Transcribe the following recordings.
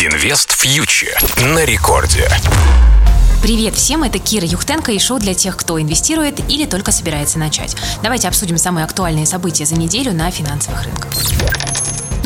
Инвест фьючер на рекорде. Привет всем, это Кира Юхтенко и шоу для тех, кто инвестирует или только собирается начать. Давайте обсудим самые актуальные события за неделю на финансовых рынках.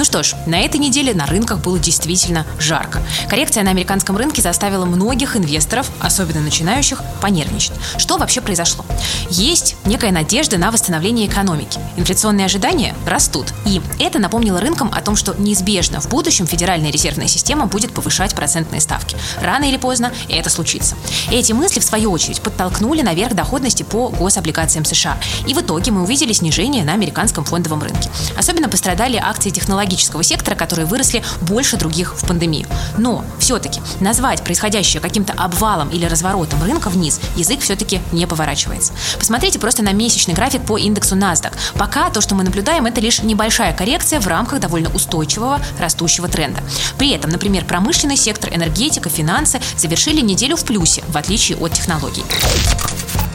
Ну что ж, на этой неделе на рынках было действительно жарко. Коррекция на американском рынке заставила многих инвесторов, особенно начинающих, понервничать. Что вообще произошло? Есть некая надежда на восстановление экономики. Инфляционные ожидания растут. И это напомнило рынкам о том, что неизбежно в будущем Федеральная резервная система будет повышать процентные ставки. Рано или поздно это случится. Эти мысли, в свою очередь, подтолкнули наверх доходности по гособлигациям США. И в итоге мы увидели снижение на американском фондовом рынке. Особенно пострадали акции технологий технологического сектора, которые выросли больше других в пандемию. Но все-таки назвать происходящее каким-то обвалом или разворотом рынка вниз язык все-таки не поворачивается. Посмотрите просто на месячный график по индексу NASDAQ. Пока то, что мы наблюдаем, это лишь небольшая коррекция в рамках довольно устойчивого растущего тренда. При этом, например, промышленный сектор, энергетика, финансы завершили неделю в плюсе, в отличие от технологий.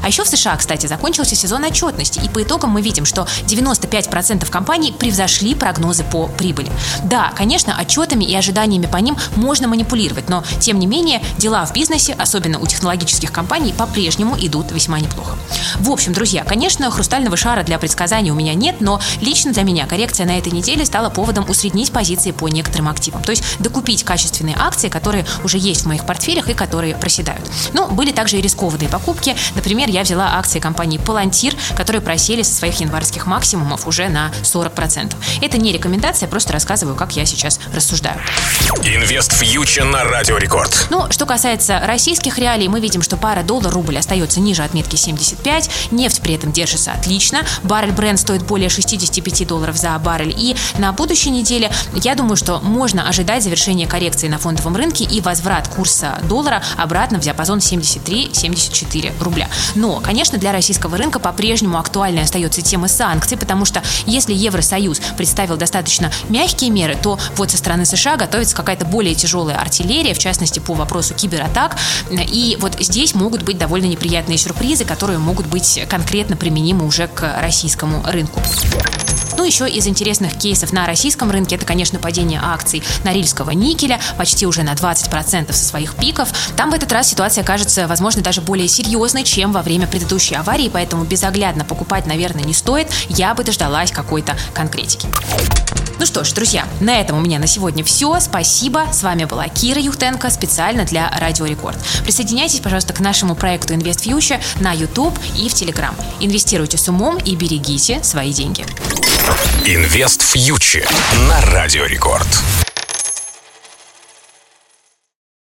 А еще в США, кстати, закончился сезон отчетности, и по итогам мы видим, что 95% компаний превзошли прогнозы по прибыли. Да, конечно, отчетами и ожиданиями по ним можно манипулировать, но, тем не менее, дела в бизнесе, особенно у технологических компаний, по-прежнему идут весьма неплохо. В общем, друзья, конечно, хрустального шара для предсказаний у меня нет, но лично для меня коррекция на этой неделе стала поводом усреднить позиции по некоторым активам, то есть докупить качественные акции, которые уже есть в моих портфелях и которые проседают. Но были также и рискованные покупки. Например, я взяла акции компании Palantir, которые просели со своих январских максимумов уже на 40%. Это не рекомендация, просто рассказываю, как я сейчас рассуждаю. Инвест фьючер на Радио Рекорд. Ну, что касается российских реалий, мы видим, что пара доллар-рубль остается ниже отметки 75, нефть при этом держится отлично, баррель бренд стоит более 65 долларов за баррель, и на будущей неделе я думаю, что можно ожидать завершения коррекции на фондовом рынке и возврат курса доллара обратно в диапазон 73-74 рубля. Но, конечно, для российского рынка по-прежнему актуальной остается тема санкций, потому что если Евросоюз представил достаточно мягкие меры, то вот со стороны США готовится какая-то более тяжелая артиллерия, в частности по вопросу кибератак. И вот здесь могут быть довольно неприятные сюрпризы, которые могут быть конкретно применимы уже к российскому рынку. Ну, еще из интересных кейсов на российском рынке это, конечно, падение акций Норильского никеля почти уже на 20% со своих пиков. Там в этот раз ситуация кажется, возможно, даже более серьезной, чем во время предыдущей аварии, поэтому безоглядно покупать, наверное, не стоит. Я бы дождалась какой-то конкретики. Ну что ж, друзья, на этом у меня на сегодня все. Спасибо. С вами была Кира Юхтенко специально для Радио Рекорд. Присоединяйтесь, пожалуйста, к нашему проекту Invest Future на YouTube и в Telegram. Инвестируйте с умом и берегите свои деньги. Инвест фьючер на Радио Рекорд.